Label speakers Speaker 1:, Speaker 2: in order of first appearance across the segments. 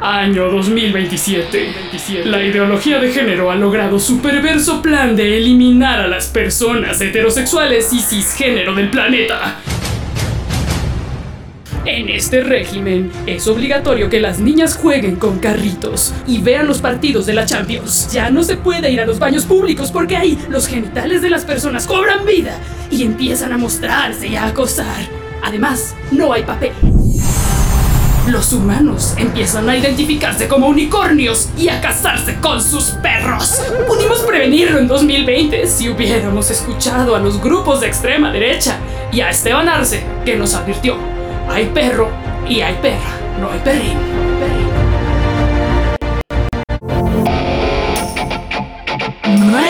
Speaker 1: Año 2027. La ideología de género ha logrado su perverso plan de eliminar a las personas heterosexuales y cisgénero del planeta. En este régimen es obligatorio que las niñas jueguen con carritos y vean los partidos de la Champions. Ya no se puede ir a los baños públicos porque ahí los genitales de las personas cobran vida y empiezan a mostrarse y a acosar. Además, no hay papel. Los humanos empiezan a identificarse como unicornios y a casarse con sus perros. Pudimos prevenirlo en 2020 si hubiéramos escuchado a los grupos de extrema derecha y a Esteban Arce, que nos advirtió, hay perro y hay perra, no hay perrín. perrín.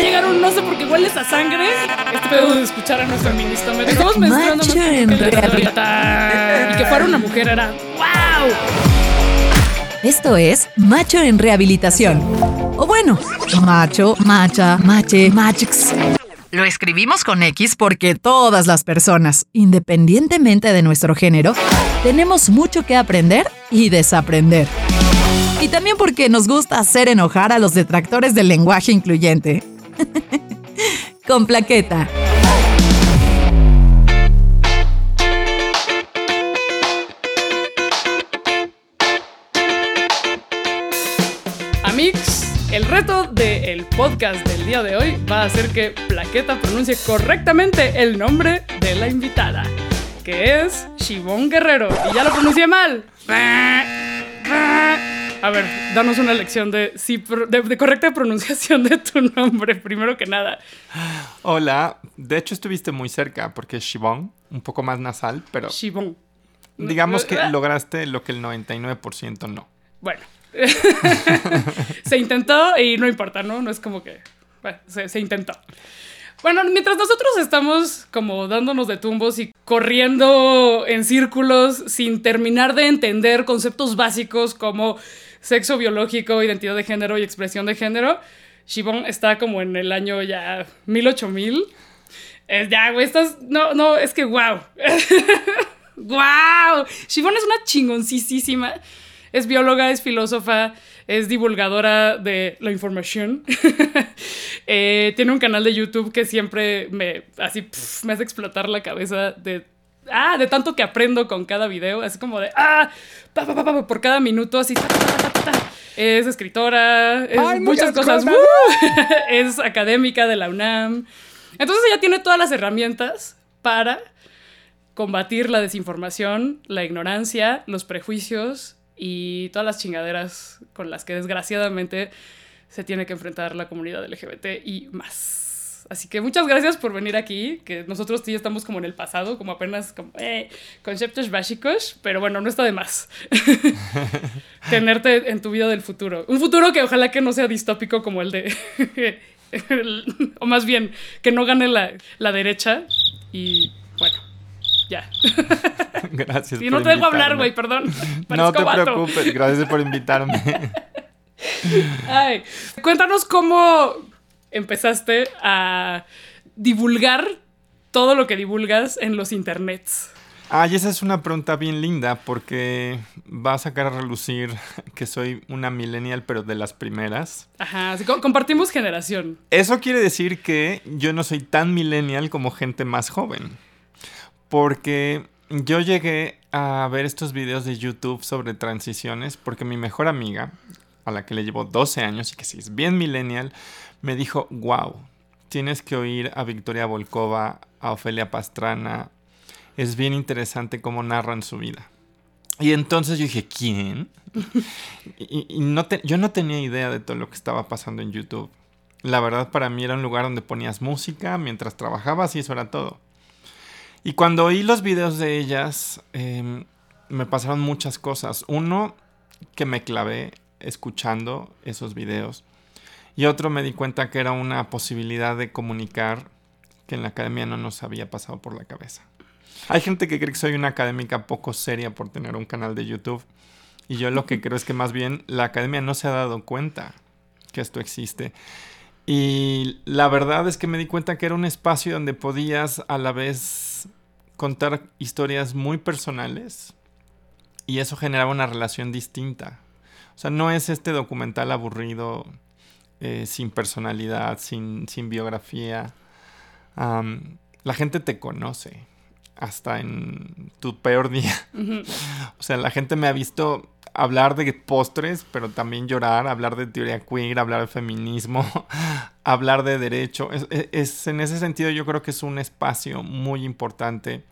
Speaker 1: llegaron, no sé por qué hueles a sangre. Este pedo de escuchar a nuestro ministro. Me estamos mezclando Y que fuera una mujer era ¡Wow!
Speaker 2: Esto es Macho en Rehabilitación. O bueno, macho, macha, mache, machix. Lo escribimos con X porque todas las personas, independientemente de nuestro género, tenemos mucho que aprender y desaprender. Y también porque nos gusta hacer enojar a los detractores del lenguaje incluyente. con plaqueta.
Speaker 1: El reto del podcast del día de hoy va a ser que Plaqueta pronuncie correctamente el nombre de la invitada, que es Shivón Guerrero. Y ya lo pronuncié mal. A ver, danos una lección de, de, correcta pronunciación de tu nombre, primero que nada.
Speaker 3: Hola, de hecho estuviste muy cerca porque es Shivón, un poco más nasal, pero...
Speaker 1: Shivón.
Speaker 3: Digamos que lograste lo que el 99% no.
Speaker 1: Bueno, se intentó y no importa, ¿no? No es como que... Se, intentó. Bueno, mientras nosotros estamos como dándonos de tumbos y corriendo en círculos sin terminar de entender conceptos básicos como sexo biológico, identidad de género y expresión de género, Shibon está como en el año ya 1000, Es ya, güey, estás... No, no, es que wow. wow. Shibon es una chingoncísima es bióloga, es filósofa, es divulgadora de la información. Eh, tiene un canal de YouTube que siempre me, así, me hace explotar la cabeza de ah, de tanto que aprendo con cada video, así como de, ah, por cada minuto, así, es escritora, es muchas cosas, es académica de la UNAM. Entonces ella tiene todas las herramientas para combatir la desinformación, la ignorancia, los prejuicios y todas las chingaderas con las que desgraciadamente se tiene que enfrentar la comunidad LGBT y más. Así que muchas gracias por venir aquí, que nosotros sí estamos como en el pasado, como apenas como, eh, conceptos básicos, pero bueno, no está de más tenerte en tu vida del futuro. Un futuro que ojalá que no sea distópico como el de, o más bien, que no gane la, la derecha y ya.
Speaker 3: Gracias.
Speaker 1: Y no te dejo hablar, güey, perdón.
Speaker 3: no te preocupes, gracias por invitarme.
Speaker 1: Ay, cuéntanos cómo empezaste a divulgar todo lo que divulgas en los internets.
Speaker 3: Ay, esa es una pregunta bien linda porque va a sacar a relucir que soy una millennial, pero de las primeras.
Speaker 1: Ajá, así, compartimos generación.
Speaker 3: Eso quiere decir que yo no soy tan millennial como gente más joven porque yo llegué a ver estos videos de YouTube sobre transiciones porque mi mejor amiga, a la que le llevo 12 años y que sí es bien millennial, me dijo, wow, tienes que oír a Victoria Volkova, a Ofelia Pastrana, es bien interesante cómo narran su vida. Y entonces yo dije, ¿quién? y, no yo no tenía idea de todo lo que estaba pasando en YouTube. La verdad para mí era un lugar donde ponías música mientras trabajabas y eso era todo. Y cuando oí los videos de ellas, em, me pasaron muchas cosas. Uno, que me clavé escuchando esos videos. Y otro, me di cuenta que era una posibilidad de comunicar que en la academia no nos había pasado por la cabeza. Hay gente que cree que soy una académica poco seria por tener un canal de YouTube. Y yo lo que creo es que más bien la academia no se ha dado cuenta que esto existe. Y la verdad es que me di cuenta que era un espacio donde podías a la vez contar historias muy personales y eso generaba una relación distinta. O sea, no es este documental aburrido, eh, sin personalidad, sin, sin biografía. la gente te conoce hasta en tu peor día. O sea, la gente me ha visto hablar de postres, pero también llorar, hablar de teoría queer, hablar de feminismo, hablar de derecho. Es, en ese sentido yo creo que es un espacio muy importante.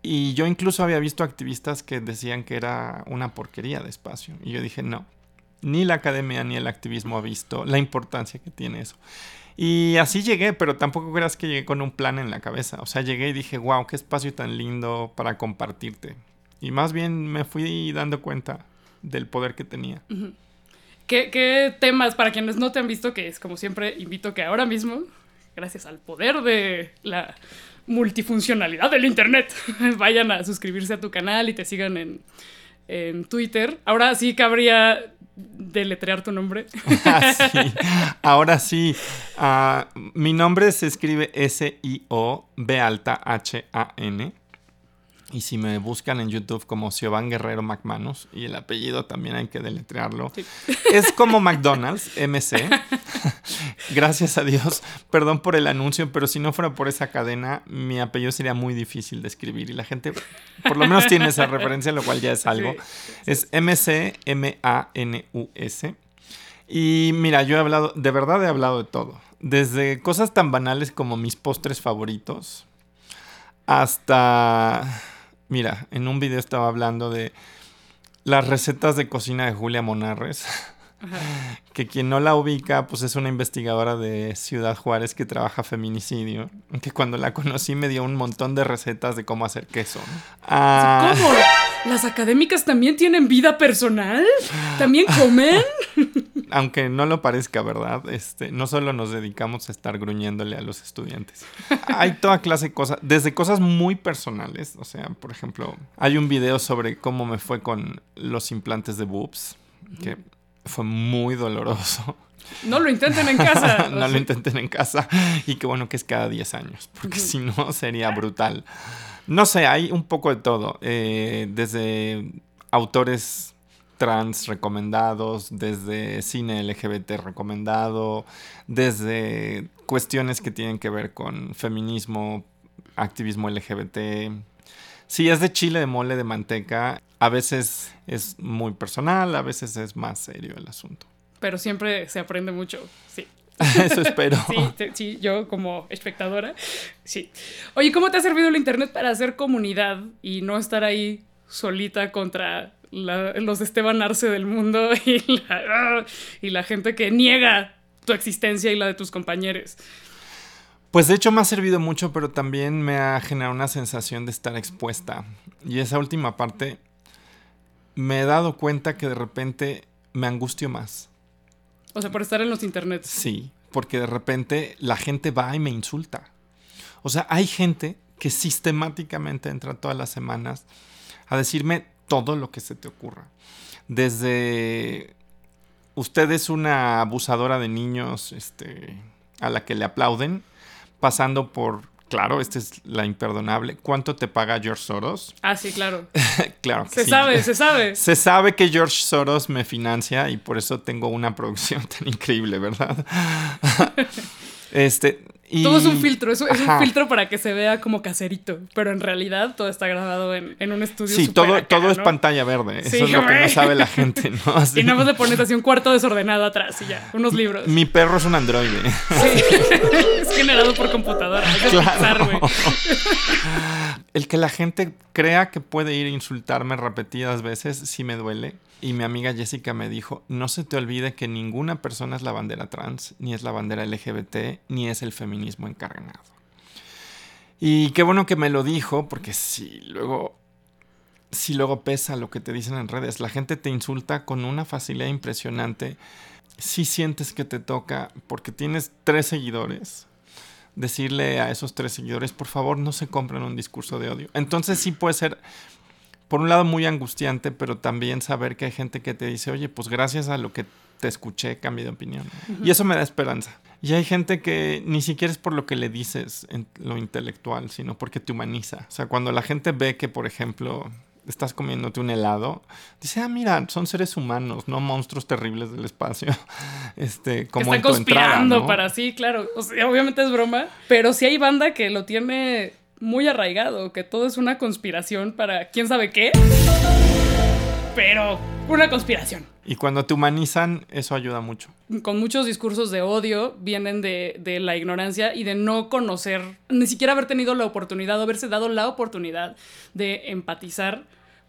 Speaker 3: Y yo incluso había visto activistas que decían que era una porquería de espacio. Y yo dije, no, ni la academia ni el activismo ha visto la importancia que tiene eso. Y así llegué, pero tampoco creas que llegué con un plan en la cabeza. O sea, llegué y dije, wow, qué espacio tan lindo para compartirte. Y más bien me fui dando cuenta del poder que tenía.
Speaker 1: ¿Qué, temas, para quienes no te han visto, que es como siempre, invito que ahora mismo, gracias al poder de la multifuncionalidad del Internet, vayan a suscribirse a tu canal y te sigan en, en Twitter. Ahora sí cabría deletrear tu nombre.
Speaker 3: Ah, sí. Ahora sí. Ah, mi nombre se escribe S-I-O-B alta H-A-N. Y si me buscan en YouTube como Siobhan Guerrero McManus, y el apellido también hay que deletrearlo, es como McDonald's, MC. Gracias a Dios, perdón por el anuncio, pero si no fuera por esa cadena, mi apellido sería muy difícil de escribir. Y la gente, por lo menos, tiene esa referencia, lo cual ya es algo. Es MC, M-A-N-U-S. Y mira, yo he hablado, de verdad he hablado de todo. Desde cosas tan banales como mis postres favoritos, hasta Mira, en un video estaba hablando de las recetas de cocina de Julia Monarres. Que quien no la ubica, pues es una investigadora de Ciudad Juárez que trabaja feminicidio. Que cuando la conocí me dio un montón de recetas de cómo hacer queso.
Speaker 1: Ah. ¿Cómo? ¿Las académicas también tienen vida personal? ¿También comen?
Speaker 3: Aunque no lo parezca, ¿verdad? Este, no solo nos dedicamos a estar gruñéndole a los estudiantes. Hay toda clase de cosas, desde cosas muy personales. O sea, por ejemplo, hay un video sobre cómo me fue con los implantes de boobs. Que fue muy doloroso.
Speaker 1: No lo intenten en casa.
Speaker 3: no lo intenten en casa. Y qué bueno que es cada 10 años, porque si no sería brutal. No sé, hay un poco de todo. Eh, desde autores trans recomendados, desde cine LGBT recomendado, desde cuestiones que tienen que ver con feminismo, activismo LGBT. Si es de chile, de mole, de manteca. A veces es muy personal, a veces es más serio el asunto.
Speaker 1: Pero siempre se aprende mucho, sí.
Speaker 3: Eso espero.
Speaker 1: Sí, sí, yo como espectadora, sí. Oye, ¿cómo te ha servido el Internet para hacer comunidad y no estar ahí solita contra los Esteban Arce del mundo y la, y la gente que niega tu existencia y la de tus compañeros?
Speaker 3: Pues de hecho me ha servido mucho, pero también me ha generado una sensación de estar expuesta. Y esa última parte me he dado cuenta que de repente me angustio más.
Speaker 1: O sea, por estar en los internets.
Speaker 3: Sí, porque de repente la gente va y me insulta. O sea, hay gente que sistemáticamente entra todas las semanas a decirme todo lo que se te ocurra. Desde usted es una abusadora de niños este, a la que le aplauden, pasando por claro, esta es la imperdonable. ¿Cuánto te paga George Soros?
Speaker 1: Ah, sí, claro.
Speaker 3: claro.
Speaker 1: se sabe, se sabe.
Speaker 3: Se sabe que George Soros me financia y por eso tengo una producción tan increíble, ¿verdad? este,
Speaker 1: todo es un filtro, es, es un filtro para que se vea como caserito, pero en realidad todo está grabado en, un estudio.
Speaker 3: Sí, todo, todo es pantalla verde, eso es lo que no sabe la gente, ¿no?
Speaker 1: Y nada más le pones así un cuarto desordenado atrás y ya, unos libros.
Speaker 3: Mi perro es un androide.
Speaker 1: Sí, es generado por computadora. Claro.
Speaker 3: El que la gente crea que puede ir a insultarme repetidas veces sí me duele. Y mi amiga Jessica me dijo, no se te olvide que ninguna persona es la bandera trans, ni es la bandera LGBT, ni es el feminismo encarnado. Y qué bueno que me lo dijo, porque si luego, si luego pesa lo que te dicen en redes, la gente te insulta con una facilidad impresionante. Si sientes que te toca, porque tienes tres seguidores, decirle a esos tres seguidores, por favor, no se compren un discurso de odio. Entonces sí puede ser por un lado muy angustiante, pero también saber que hay gente que te dice, oye, pues gracias a lo que te escuché, cambié de opinión. Y eso me da esperanza. Y hay gente que ni siquiera es por lo que le dices en lo intelectual, sino porque te humaniza. O sea, cuando la gente ve que, por ejemplo, estás comiéndote un helado, dice, ah, mira, son seres humanos, no monstruos terribles del espacio. Este, como
Speaker 1: conspirando para sí, claro. obviamente es broma, pero sí hay banda que lo tiene muy arraigado, que todo es una conspiración para quién sabe qué. Pero una conspiración.
Speaker 3: Y cuando te humanizan, eso ayuda mucho.
Speaker 1: Con muchos discursos de odio vienen de, de, la ignorancia y de no conocer, ni siquiera haber tenido la oportunidad o haberse dado la oportunidad de empatizar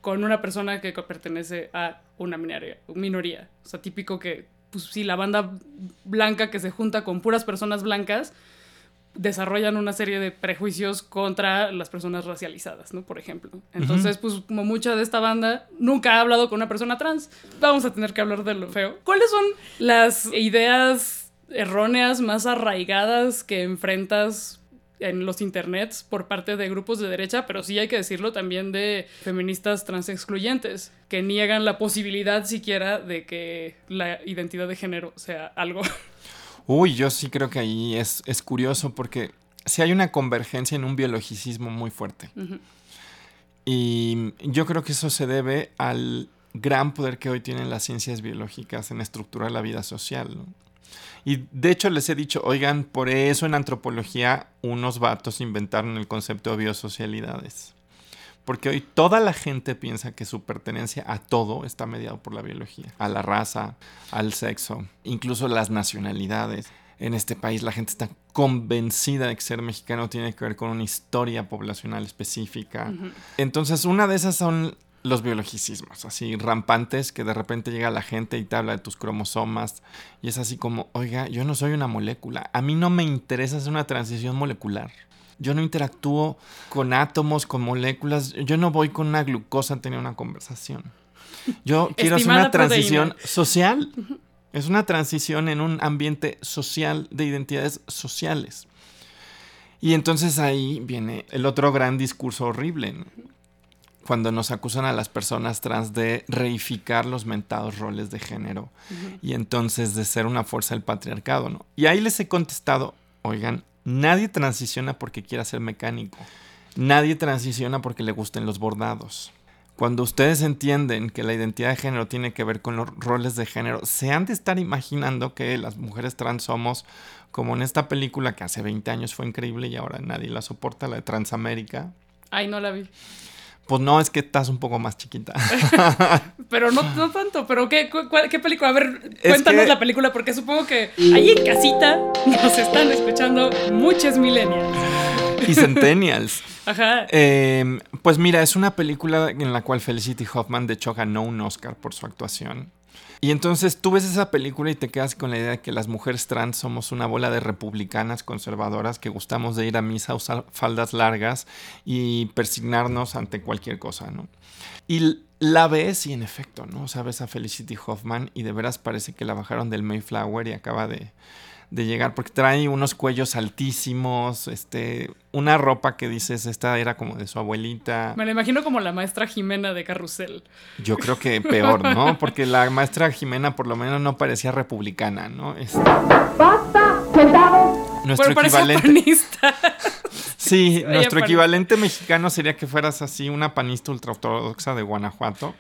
Speaker 1: con una persona que pertenece a una minoría. minoría. O sea, típico que, pues sí, la banda blanca que se junta con puras personas blancas desarrollan una serie de prejuicios contra las personas racializadas, ¿no? Por ejemplo. Entonces, pues como mucha de esta banda nunca ha hablado con una persona trans, vamos a tener que hablar de lo feo. ¿Cuáles son las ideas erróneas más arraigadas que enfrentas en los internets por parte de grupos de derecha, pero sí hay que decirlo también de feministas trans excluyentes, que niegan la posibilidad siquiera de que la identidad de género sea algo
Speaker 3: Uy, yo sí creo que ahí es, es curioso porque sí hay una convergencia en un biologicismo muy fuerte. Y yo creo que eso se debe al gran poder que hoy tienen las ciencias biológicas en estructurar la vida social. Y de hecho les he dicho, oigan, por eso en antropología unos vatos inventaron el concepto de biosocialidades. Porque hoy toda la gente piensa que su pertenencia a todo está mediado por la biología, a la raza, al sexo, incluso las nacionalidades. En este país la gente está convencida de que ser mexicano tiene que ver con una historia poblacional específica. Entonces, una de esas son los biologicismos, así rampantes, que de repente llega la gente y te habla de tus cromosomas y es así como, oiga, yo no soy una molécula, a mí no me interesa hacer una transición molecular. Yo no interactúo con átomos, con moléculas. Yo no voy con una glucosa a tener una conversación. Yo quiero hacer una transición social. Es una transición en un ambiente social de identidades sociales. Y entonces ahí viene el otro gran discurso horrible. Cuando nos acusan a las personas trans de reificar los mentados roles de género y entonces de ser una fuerza del patriarcado, ¿no? Y ahí les he contestado, oigan, Nadie transiciona porque quiera ser mecánico. Nadie transiciona porque le gusten los bordados. Cuando ustedes entienden que la identidad de género tiene que ver con los roles de género, se han de estar imaginando que las mujeres trans somos como en esta película que hace 20 años fue increíble y ahora nadie la soporta, la de Transamérica.
Speaker 1: Ay, no la vi.
Speaker 3: Pues no, es que estás un poco más chiquita.
Speaker 1: pero no, no tanto. ¿Pero qué, qué película? A ver, cuéntanos la película, porque supongo que ahí en casita nos están escuchando muchos millennials.
Speaker 3: Y centennials. Ajá. Em, pues mira, es una película en la cual Felicity Hoffman de hecho ganó un Oscar por su actuación. Y entonces tú ves esa película y te quedas con la idea de que las mujeres trans somos una bola de republicanas conservadoras que gustamos de ir a misa, usar faldas largas y persignarnos ante cualquier cosa, ¿no? Y la ves y en efecto, ¿no? O sea, ves a Felicity Hoffman y de veras parece que la bajaron del Mayflower y acaba de, de llegar, porque trae unos cuellos altísimos, este, una ropa que dices, esta era como de su abuelita.
Speaker 1: Me la imagino como la maestra Jimena de Carrusel.
Speaker 3: Yo creo que peor, ¿no? Porque la maestra Jimena por lo menos no parecía republicana, ¿no? Este,
Speaker 1: ¡Basta! Nuestro equivalente.
Speaker 3: sí, nuestro equivalente mexicano sería que fueras así una panista ultraortodoxa de Guanajuato.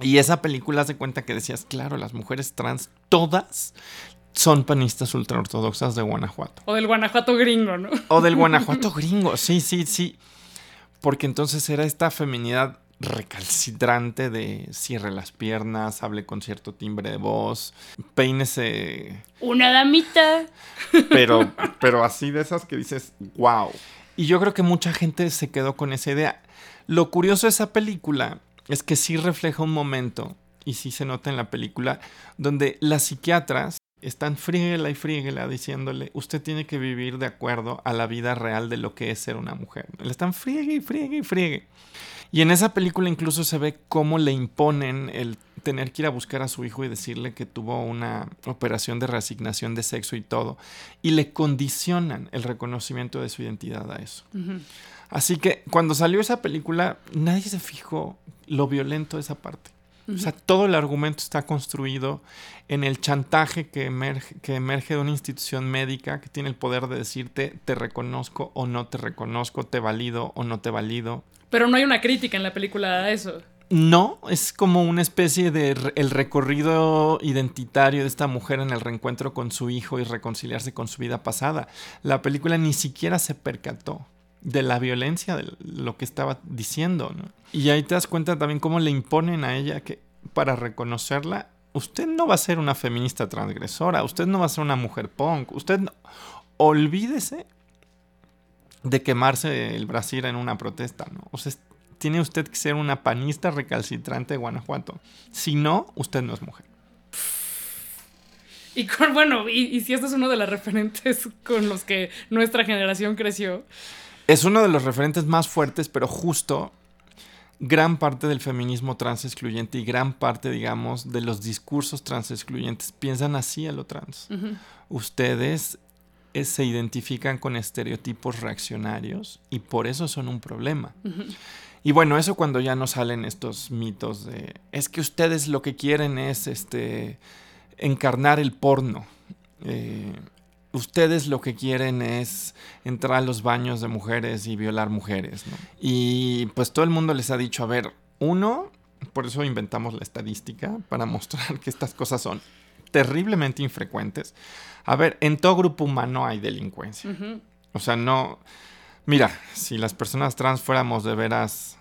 Speaker 3: Y esa película hace cuenta que decías, claro, las mujeres trans, todas son panistas ultraortodoxas de Guanajuato.
Speaker 1: O del Guanajuato gringo, ¿no?
Speaker 3: O del Guanajuato gringo, sí, sí, sí. Porque entonces era esta feminidad recalcitrante de cierre las piernas, hable con cierto timbre de voz, peínese.
Speaker 1: Una damita.
Speaker 3: Pero, pero así de esas que dices, wow. Y yo creo que mucha gente se quedó con esa idea. Lo curioso de esa película es que sí refleja un momento, y sí se nota en la película, donde las psiquiatras están fríguela y fríguela diciéndole, usted tiene que vivir de acuerdo a la vida real de lo que es ser una mujer. Le están friegue y friegue y friegue. Y en esa película incluso se ve cómo le imponen el tener que ir a buscar a su hijo y decirle que tuvo una operación de reasignación de sexo y todo. Y le condicionan el reconocimiento de su identidad a eso. Así que cuando salió esa película, nadie se fijó lo violento de esa parte. O sea, todo el argumento está construido en el chantaje que emerge, que emerge de una institución médica que tiene el poder de decirte te reconozco o no te reconozco, te valido o no te valido.
Speaker 1: Pero no hay una crítica en la película a eso.
Speaker 3: No, es como una especie de re- el recorrido identitario de esta mujer en el reencuentro con su hijo y reconciliarse con su vida pasada. La película ni siquiera se percató de la violencia de lo que estaba diciendo, ¿no? Y ahí te das cuenta también cómo le imponen a ella que para reconocerla, usted no va a ser una feminista transgresora, usted no va a ser una mujer punk, usted no- olvídese de quemarse el brasier en una protesta, ¿no? O sea, tiene usted que ser una panista recalcitrante de Guanajuato. Si no, usted no es mujer.
Speaker 1: Y bueno, y, si este es uno de los referentes con los que nuestra generación creció.
Speaker 3: Es uno de los referentes más fuertes, pero justo gran parte del feminismo trans excluyente y gran parte, digamos, de los discursos trans excluyentes piensan así a lo trans. Ustedes eh, se identifican con estereotipos reaccionarios y por eso son un problema. Y bueno, eso cuando ya no salen estos mitos de es que ustedes lo que quieren es este encarnar el porno. Eh, ustedes lo que quieren es entrar a los baños de mujeres y violar mujeres, ¿no? Y pues todo el mundo les ha dicho, a ver, uno, por eso inventamos la estadística, para mostrar que estas cosas son terriblemente infrecuentes. A ver, en todo grupo humano hay delincuencia. O sea, no... Mira, si las personas trans fuéramos de veras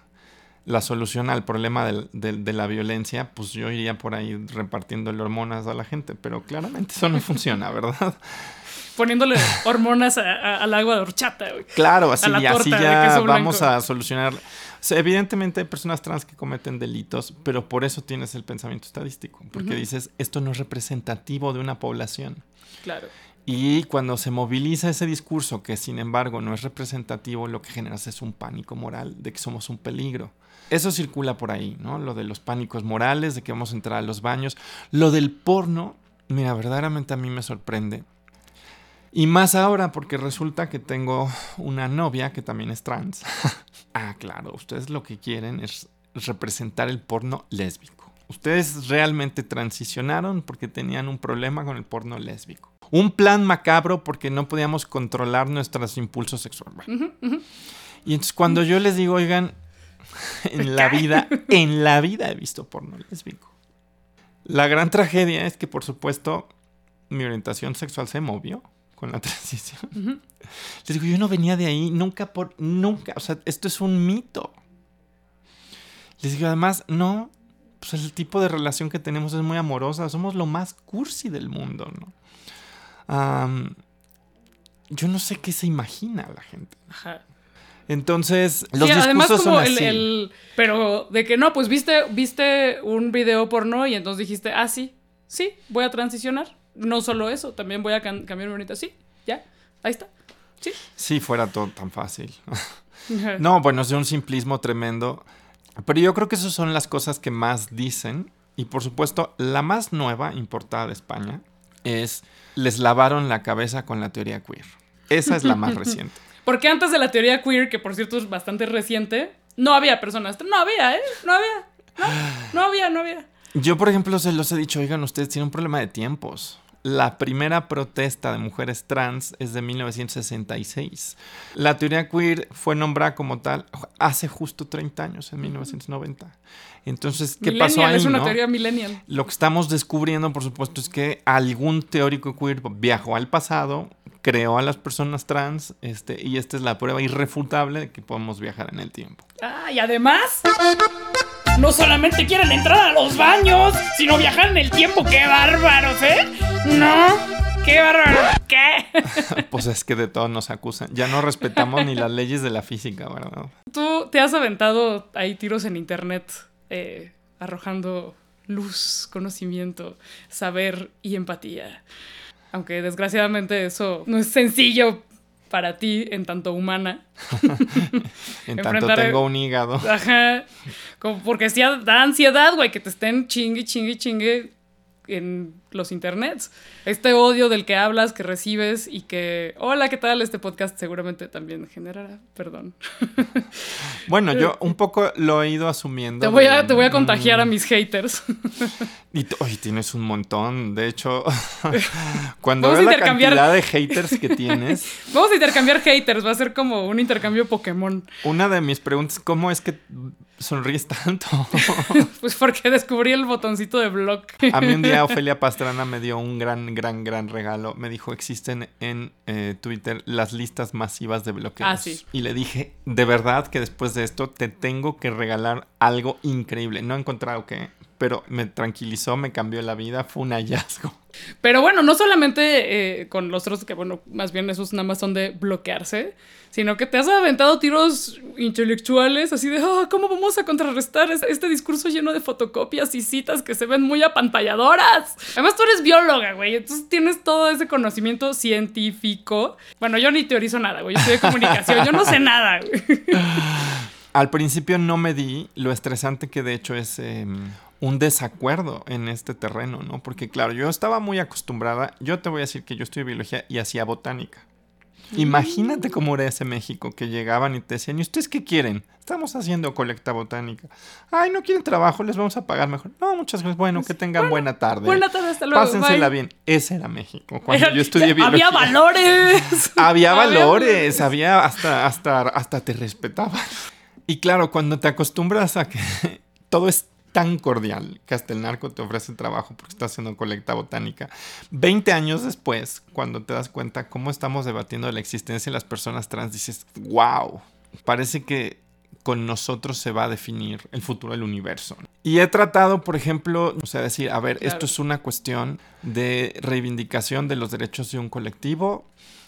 Speaker 3: la solución al problema del- de la violencia, pues yo iría por ahí repartiéndole hormonas a la gente, pero claramente eso no funciona, ¿verdad?
Speaker 1: Poniéndole hormonas a- a- al agua de horchata, güey.
Speaker 3: Claro, así, y ya vamos a solucionar. O sea, evidentemente hay personas trans que cometen delitos, pero por eso tienes el pensamiento estadístico, porque dices, esto no es representativo de una población.
Speaker 1: Claro.
Speaker 3: Y cuando se moviliza ese discurso, que sin embargo no es representativo, lo que generas es un pánico moral de que somos un peligro. Eso circula por ahí, ¿no? Lo de los pánicos morales, de que vamos a entrar a los baños. Lo del porno, mira, verdaderamente a mí me sorprende. Y más ahora porque resulta que tengo una novia que también es trans. ah, claro, ustedes lo que quieren es representar el porno lésbico. Ustedes realmente transicionaron porque tenían un problema con el porno lésbico. Un plan macabro porque no podíamos controlar nuestros impulsos sexuales. Y entonces cuando yo les digo, oigan, en la vida, en la vida he visto porno lésbico. La gran tragedia es que, por supuesto, mi orientación sexual se movió con la transición. Les digo, yo no venía de ahí, nunca por, nunca, o sea, esto es un mito. Les digo, además, no, pues el tipo de relación que tenemos es muy amorosa, somos lo más cursi del mundo, ¿no? Am, yo no sé qué se imagina la gente.
Speaker 1: Ajá.
Speaker 3: Entonces, los
Speaker 1: Sí, además
Speaker 3: discursos
Speaker 1: como
Speaker 3: son
Speaker 1: el,
Speaker 3: así.
Speaker 1: el- Pero de que no, pues viste, viste un video porno y entonces dijiste, ah, sí, sí, voy a transicionar. No solo eso, también voy a can- cambiar mi bonita. Sí, ya, ahí está. Sí.
Speaker 3: Si fuera todo tan fácil. No, bueno, es de un simplismo tremendo. Pero yo creo que esas son las cosas que más dicen. Y por supuesto, la más nueva, importada de España, es les lavaron la cabeza con la teoría queer. Esa es la más reciente.
Speaker 1: Porque antes de la teoría queer, que por cierto es bastante reciente, no había personas. No había, ¿eh? No había. No, no había, no había.
Speaker 3: Yo, por ejemplo, se los he dicho, oigan, ustedes tienen un problema de tiempos. La primera protesta de mujeres trans es de 1966. La teoría queer fue nombrada como tal hace justo 30 años, en 1990. Entonces, ¿qué pasó ahí?
Speaker 1: es una
Speaker 3: no?
Speaker 1: teoría millennial.
Speaker 3: Lo que estamos descubriendo, por supuesto, es que algún teórico queer viajó al pasado, creó a las personas trans, este, y esta es la prueba irrefutable de que podemos viajar en el tiempo.
Speaker 1: Ah, y además, no solamente quieren entrar a los baños, sino viajar en el tiempo. ¡Qué bárbaros, eh! No, qué bárbaro. ¿Qué?
Speaker 3: Pues es que de todo nos acusan. Ya no respetamos ni las leyes de la física, ¿verdad?
Speaker 1: Tú te has aventado ahí tiros en internet, eh, arrojando luz, conocimiento, saber y empatía. Aunque desgraciadamente eso no es sencillo para ti en tanto humana.
Speaker 3: En tanto tengo un hígado.
Speaker 1: Ajá. Como porque sí da ansiedad, güey, que te estén chingue, chingue, chingue en los internets. Este odio del que hablas, que recibes y que, hola, ¿qué tal? Este podcast seguramente también generará, perdón.
Speaker 3: Bueno, yo un poco lo he ido asumiendo.
Speaker 1: Te voy a,
Speaker 3: de-
Speaker 1: te voy a contagiar a
Speaker 3: Mm,
Speaker 1: mis haters.
Speaker 3: Y oye, tienes un montón. De hecho, cuando
Speaker 1: Vamos
Speaker 3: ves
Speaker 1: a
Speaker 3: la cantidad de haters que tienes,
Speaker 1: Vamos a intercambiar haters, va a ser como un intercambio Pokémon.
Speaker 3: una de mis preguntas, ¿cómo es que sonríes tanto?
Speaker 1: Pues porque descubrí el botoncito de blog.
Speaker 3: A mí un día Ofelia Pastrana me dio un gran, gran, gran regalo. Me dijo, existen en eh, Twitter las listas masivas de bloqueos.
Speaker 1: Ah, sí.
Speaker 3: Y le dije, de verdad que después de esto te tengo que regalar algo increíble. No he encontrado qué, pero me tranquilizó, me cambió la vida, fue un hallazgo.
Speaker 1: Pero bueno, no solamente eh, con los otros, que bueno, más bien esos nada más son de bloquearse, sino que te has aventado tiros intelectuales así de, "Ah, ¿cómo vamos a contrarrestar es- este discurso lleno de fotocopias y citas que se ven muy apantalladoras? Además, tú eres bióloga, güey, entonces tienes todo ese conocimiento científico. Bueno, yo ni teorizo nada, güey, yo soy de comunicación, yo no sé nada, güey.
Speaker 3: Al principio no me di lo estresante que de hecho es eh, un desacuerdo en este terreno, ¿no? Porque claro, yo estaba muy acostumbrada, yo te voy a decir que yo estudié biología y hacía botánica. Imagínate cómo era ese México que llegaban y te decían, ¿y ustedes qué quieren? Estamos haciendo colecta botánica. Ay, no quieren trabajo, les vamos a pagar mejor. No, muchas gracias. Bueno, que tengan buena tarde.
Speaker 1: Buena tarde, hasta luego.
Speaker 3: Pásensela
Speaker 1: bye.
Speaker 3: bien. Ese era México. Cuando
Speaker 1: Era-
Speaker 3: yo estudié biología.
Speaker 1: Había valores.
Speaker 3: Había
Speaker 1: Había
Speaker 3: valores, había hasta, hasta, hasta te respetaban. Y claro, cuando te acostumbras a que todo es tan cordial que hasta el narco te ofrece trabajo porque estás haciendo colecta botánica. 20 años después, cuando te das cuenta cómo estamos debatiendo la existencia de las personas trans, dices, wow, parece que con nosotros se va a definir el futuro del universo. Y he tratado, por ejemplo, o sea, decir, a ver,
Speaker 1: Claro.
Speaker 3: esto es una cuestión de reivindicación de los derechos de un colectivo,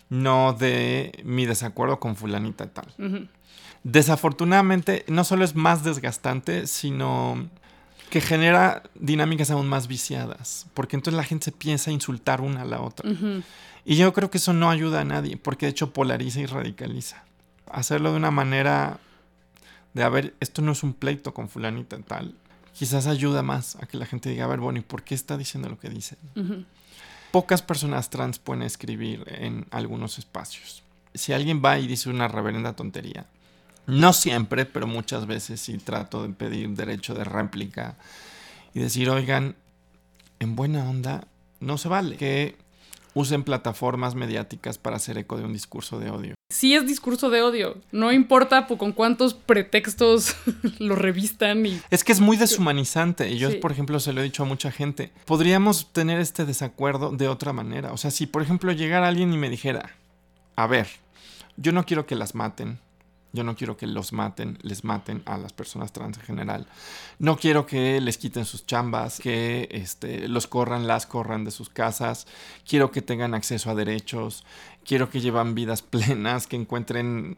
Speaker 3: no de mi desacuerdo con fulanita tal.
Speaker 1: Ujú.
Speaker 3: Desafortunadamente, no solo es más desgastante, sino que genera dinámicas aún más viciadas, porque entonces la gente se piensa insultar una a la otra. Y yo creo que eso no ayuda a nadie, porque de hecho polariza y radicaliza. Hacerlo de una manera de, a ver, esto no es un pleito con fulanita tal, quizás ayuda más a que la gente diga, a ver, bueno, ¿y por qué está diciendo lo que dice? Pocas personas trans pueden escribir en algunos espacios. Si alguien va y dice una reverenda tontería, no siempre, pero muchas veces sí trato de pedir derecho de réplica y decir, oigan, en buena onda, no se vale que usen plataformas mediáticas para hacer eco de un discurso de odio.
Speaker 1: Sí es discurso de odio. No importa po- con cuántos pretextos lo revistan y...
Speaker 3: Es que es muy deshumanizante. Y yo,
Speaker 1: Sí.
Speaker 3: por ejemplo, se lo he dicho a mucha gente. Podríamos tener este desacuerdo de otra manera. O sea, si, por ejemplo, llegara alguien y me dijera, a ver, yo no quiero que las maten. Yo no quiero que los maten, les maten a las personas trans en general. No quiero que les quiten sus chambas, que este, los corran, las corran de sus casas. Quiero que tengan acceso a derechos. Quiero que llevan vidas plenas, que encuentren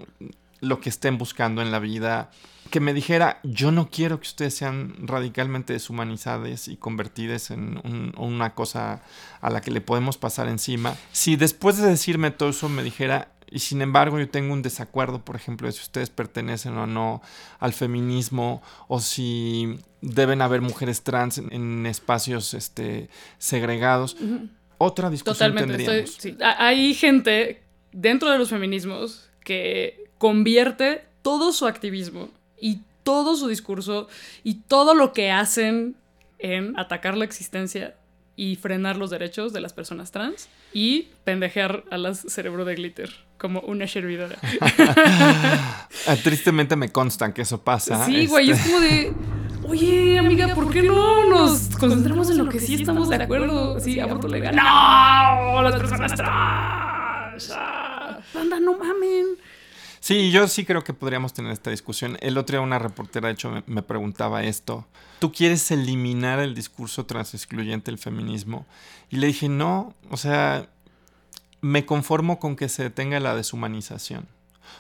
Speaker 3: lo que estén buscando en la vida. Que me dijera, yo no quiero que ustedes sean radicalmente deshumanizadas y convertidas en un- una cosa a la que le podemos pasar encima. Si después de decirme todo eso me dijera, y sin embargo yo tengo un desacuerdo, por ejemplo, de si ustedes pertenecen o no al feminismo, o si deben haber mujeres trans en, en espacios este, segregados, otra discusión
Speaker 1: Totalmente. estoy-
Speaker 3: tendríamos.
Speaker 1: sí. Ha- Hay gente dentro de los feminismos que convierte todo su activismo y todo su discurso y todo lo que hacen en atacar la existencia y frenar los derechos de las personas trans y pendejear a las cerebro de glitter como una servidora.
Speaker 3: Ah, tristemente me consta que eso pasa.
Speaker 1: Sí, güey,
Speaker 3: este.
Speaker 1: es como de, oye, amiga, ¿por qué no nos concentramos en lo que sí estamos de acuerdo? Sí, aborto legal. ¡No! Las personas trans. Banda, no mamen.
Speaker 3: Sí, yo sí creo que podríamos tener esta discusión. El otro día una reportera, de hecho, me, me preguntaba esto. ¿Tú quieres eliminar el discurso transexcluyente del feminismo? Y le dije, no, o sea, me conformo con que se detenga la deshumanización.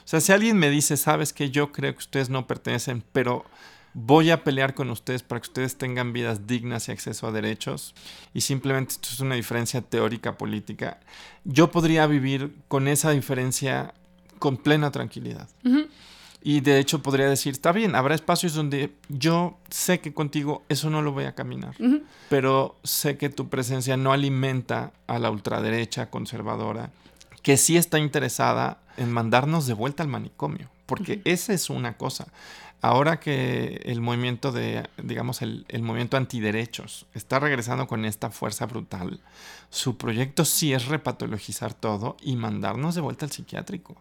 Speaker 3: O sea, si alguien me dice, sabes que yo creo que ustedes no pertenecen, pero voy a pelear con ustedes para que ustedes tengan vidas dignas y acceso a derechos, y simplemente esto es una diferencia teórica política, yo podría vivir con esa diferencia con plena tranquilidad.
Speaker 1: Ujú.
Speaker 3: Y de hecho podría decir, está bien, habrá espacios donde yo sé que contigo eso no lo voy a caminar, pero sé que tu presencia no alimenta a la ultraderecha conservadora, que sí está interesada en mandarnos de vuelta al manicomio, porque esa es una cosa. Ahora que el movimiento de, digamos, el, movimiento antiderechos está regresando con esta fuerza brutal, su proyecto sí es repatologizar todo y mandarnos de vuelta al psiquiátrico.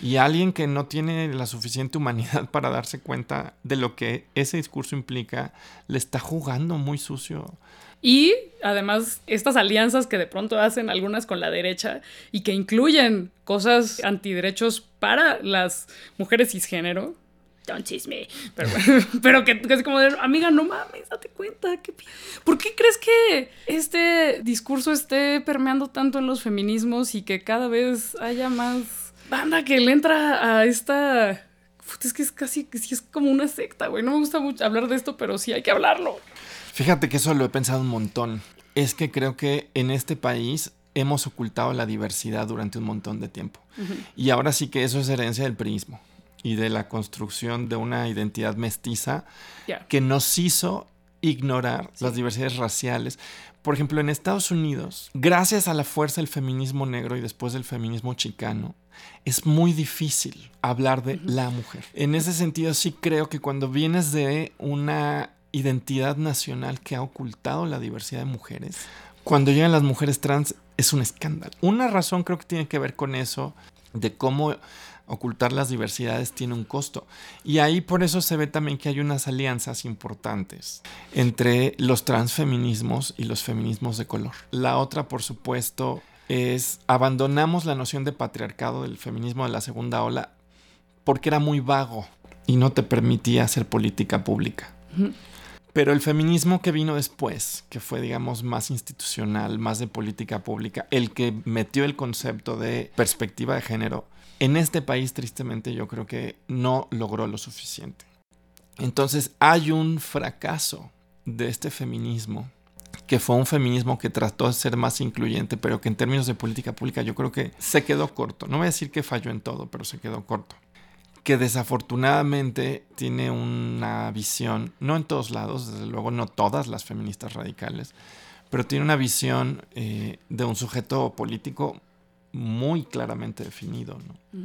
Speaker 3: Y alguien que no tiene la suficiente humanidad para darse cuenta de lo que ese discurso implica, le está jugando muy sucio.
Speaker 1: Y además, estas alianzas que de pronto hacen algunas con la derecha y que incluyen cosas antiderechos para las mujeres cisgénero, don't chisme. Pero, pero que, es como de, amiga, no mames, date cuenta. ¿Por qué crees que este discurso esté permeando tanto en los feminismos y que cada vez haya más banda que le entra a esta... Es que es casi, es como una secta, güey. No me gusta mucho hablar de esto, pero sí hay que hablarlo.
Speaker 3: Fíjate que eso lo he pensado un montón. Es que creo que en este país hemos ocultado la diversidad durante un montón de tiempo. Y ahora sí que eso es herencia del prismo y de la construcción de una identidad mestiza que nos hizo ignorar las diversidades raciales. Por ejemplo, en Estados Unidos, gracias a la fuerza del feminismo negro y después del feminismo chicano, es muy difícil hablar de la mujer. En ese sentido, sí creo que cuando vienes de una identidad nacional que ha ocultado la diversidad de mujeres, cuando llegan las mujeres trans es un escándalo. Una razón creo que tiene que ver con eso, de cómo ocultar las diversidades tiene un costo. Y ahí por eso se ve también que hay unas alianzas importantes entre los transfeminismos y los feminismos de color. La otra, por supuesto, es abandonamos la noción de patriarcado del feminismo de la segunda ola porque era muy vago y no te permitía hacer política pública. Pero el feminismo que vino después, que fue, digamos, más institucional, más de política pública, el que metió el concepto de perspectiva de género, en este país, tristemente, yo creo que no logró lo suficiente. Entonces hay un fracaso de este feminismo, que fue un feminismo que trató de ser más incluyente, pero que en términos de política pública yo creo que se quedó corto. No voy a decir que falló en todo, pero se quedó corto. Que desafortunadamente tiene una visión, no en todos lados, desde luego no todas las feministas radicales, pero tiene una visión eh, de un sujeto político muy claramente definido.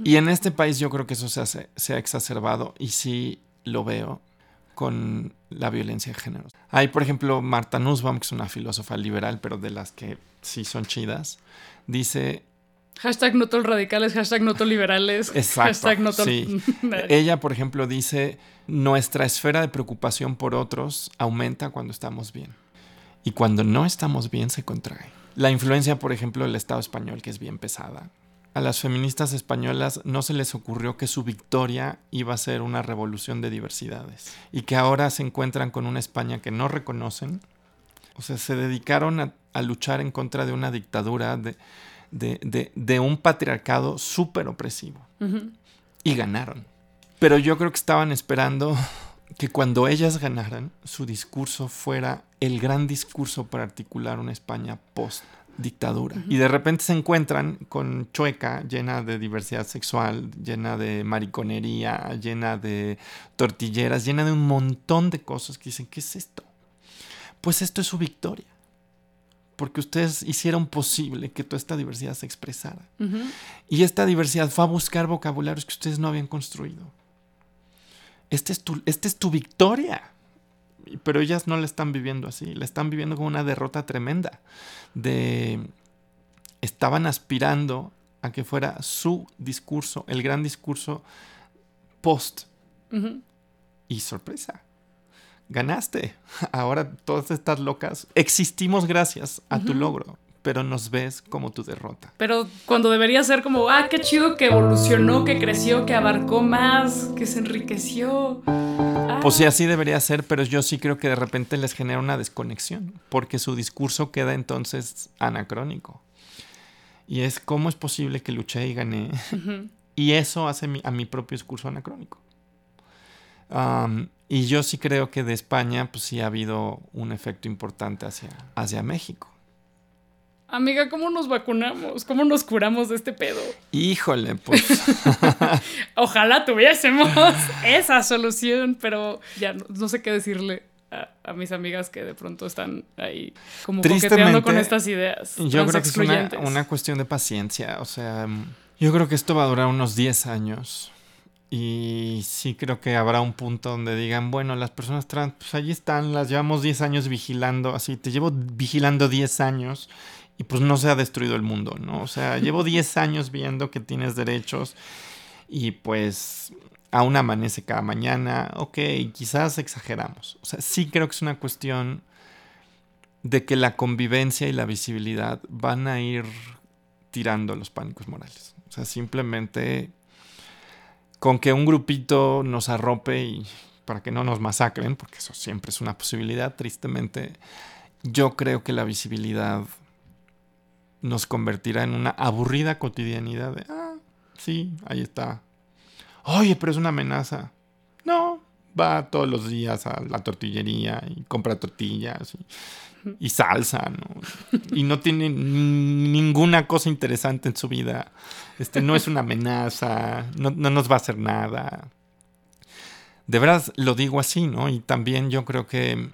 Speaker 3: Y en este país yo creo que eso se, se ha exacerbado y sí lo veo con la violencia de género. Hay, por ejemplo, Marta Nussbaum, que es una filósofa liberal, pero de las que sí son chidas, dice...
Speaker 1: Hashtag no radicales, hashtag no liberales.
Speaker 3: Exacto, sí. Ella, por ejemplo, dice, nuestra esfera de preocupación por otros aumenta cuando estamos bien. Y cuando no estamos bien se contrae. La influencia, por ejemplo, del Estado español, que es bien pesada. A las feministas españolas no se les ocurrió que su victoria iba a ser una revolución de diversidades y que ahora se encuentran con una España que no reconocen. O sea, se dedicaron a, luchar en contra de una dictadura, de, un patriarcado súper opresivo. Y ganaron. Pero yo creo que estaban esperando que cuando ellas ganaran, su discurso fuera el gran discurso para articular una España post dictadura. Y de repente se encuentran con Chueca, llena de diversidad sexual, llena de mariconería, llena de tortilleras, llena de un montón de cosas que dicen, ¿qué es esto? Pues esto es su victoria. Porque ustedes hicieron posible que toda esta diversidad se expresara. Y esta diversidad fue a buscar vocabularios que ustedes no habían construido. Este es tu, esta es tu victoria pero ellas no la están viviendo así, la están viviendo como una derrota tremenda. De estaban aspirando a que fuera su discurso, el gran discurso post. Y sorpresa, ganaste. Ahora todas estas locas existimos gracias a tu logro pero nos ves como tu derrota.
Speaker 1: Pero cuando debería ser como, ah, qué chido que evolucionó, que creció, que abarcó más, que se enriqueció.
Speaker 3: Ah. Pues sí, así debería ser, pero yo sí creo que de repente les genera una desconexión, porque su discurso queda entonces anacrónico. Y es cómo es posible que luché y gané. Y eso hace a mi propio discurso anacrónico. Y yo sí creo que de España, pues sí ha habido un efecto importante hacia, hacia México.
Speaker 1: amiga, ¿cómo nos vacunamos? ¿Cómo nos curamos de este pedo?
Speaker 3: Híjole, pues.
Speaker 1: Ojalá tuviésemos esa solución, pero ya no, sé qué decirle. A, mis amigas que de pronto están ahí como coqueteando con estas ideas.
Speaker 3: Yo creo que es una, una cuestión de paciencia. O sea, yo creo que esto va a durar unos 10 años. Y sí creo que habrá un punto donde digan, bueno, las personas trans, pues allí están, las llevamos 10 años vigilando, así, te llevo vigilando 10 años y pues no se ha destruido el mundo, ¿no? O sea, llevo 10 años viendo que tienes derechos y pues aún amanece cada mañana, ok, quizás exageramos. O sea, sí creo que es una cuestión de que la convivencia y la visibilidad van a ir tirando los pánicos morales. O sea, simplemente con que un grupito nos arrope y para que no nos masacren, porque eso siempre es una posibilidad, tristemente, yo creo que la visibilidad nos convertirá en una aburrida cotidianidad de, ah, sí, ahí está. Oye, pero es una amenaza. No, va todos los días a la tortillería y compra tortillas y, salsa, ¿no? Y no tiene ninguna cosa interesante en su vida. Este, no es una amenaza, no, no nos va a hacer nada. De verdad lo digo así, ¿no? Y también yo creo que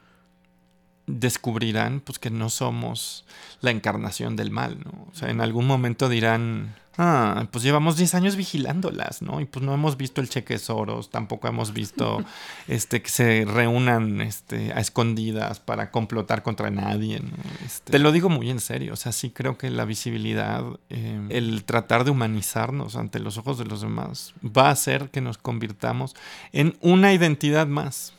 Speaker 3: descubrirán pues que no somos la encarnación del mal, ¿no? O sea, en algún momento dirán, ah, pues llevamos 10 años vigilándolas, ¿no? Y pues no hemos visto el cheque Soros, tampoco hemos visto este que se reúnan este, a escondidas para complotar contra nadie, ¿no? Este, te lo digo muy en serio, o sea, sí creo que la visibilidad, eh, el tratar de humanizarnos ante los ojos de los demás, va a hacer que nos convirtamos en una identidad más,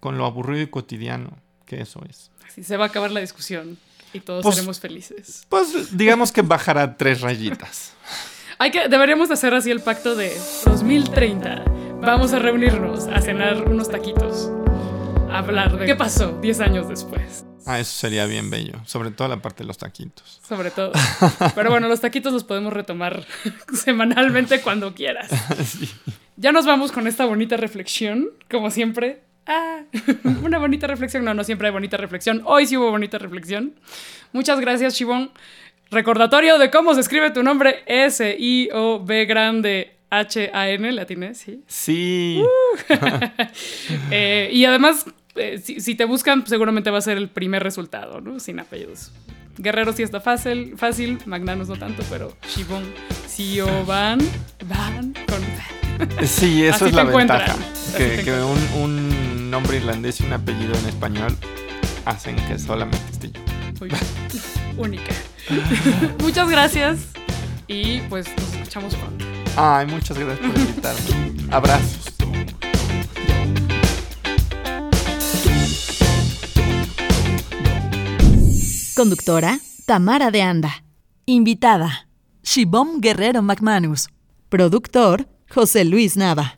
Speaker 3: con lo aburrido y cotidiano que eso es.
Speaker 1: Así se va a acabar la discusión y todos pues, seremos felices.
Speaker 3: Pues digamos que bajará tres rayitas.
Speaker 1: Hay que, deberíamos hacer así el pacto de 2030. Vamos a reunirnos a cenar unos taquitos. A hablar de qué pasó 10 años después.
Speaker 3: Ah, eso sería bien bello. Sobre todo la parte de los taquitos.
Speaker 1: Sobre todo. Pero bueno, los taquitos los podemos retomar semanalmente cuando quieras. Ya nos vamos con esta bonita reflexión, como siempre, ah, una bonita reflexión. No, no siempre hay bonita reflexión. Hoy sí hubo bonita reflexión. Muchas gracias, Shibón. Recordatorio de cómo se escribe tu nombre. S-I-O-B grande H-A-N, ¿la sí?
Speaker 3: Sí.
Speaker 1: Uh. Eh, y además, eh, si, te buscan, seguramente va a ser el primer resultado, ¿no? Sin apellidos. Guerrero sí está fácil, fácil, Magnanos no tanto, pero Shibón, si o van, van con...
Speaker 3: Sí, eso es la ventaja. Que, un nombre irlandés y un apellido en español hacen que solamente esté yo.
Speaker 1: única. muchas gracias y pues nos escuchamos pronto.
Speaker 3: Ay, muchas gracias por invitarme. Abrazos.
Speaker 2: Conductora, Tamara de Anda. Invitada, Shibom Guerrero McManus. Productor, José Luis Nava.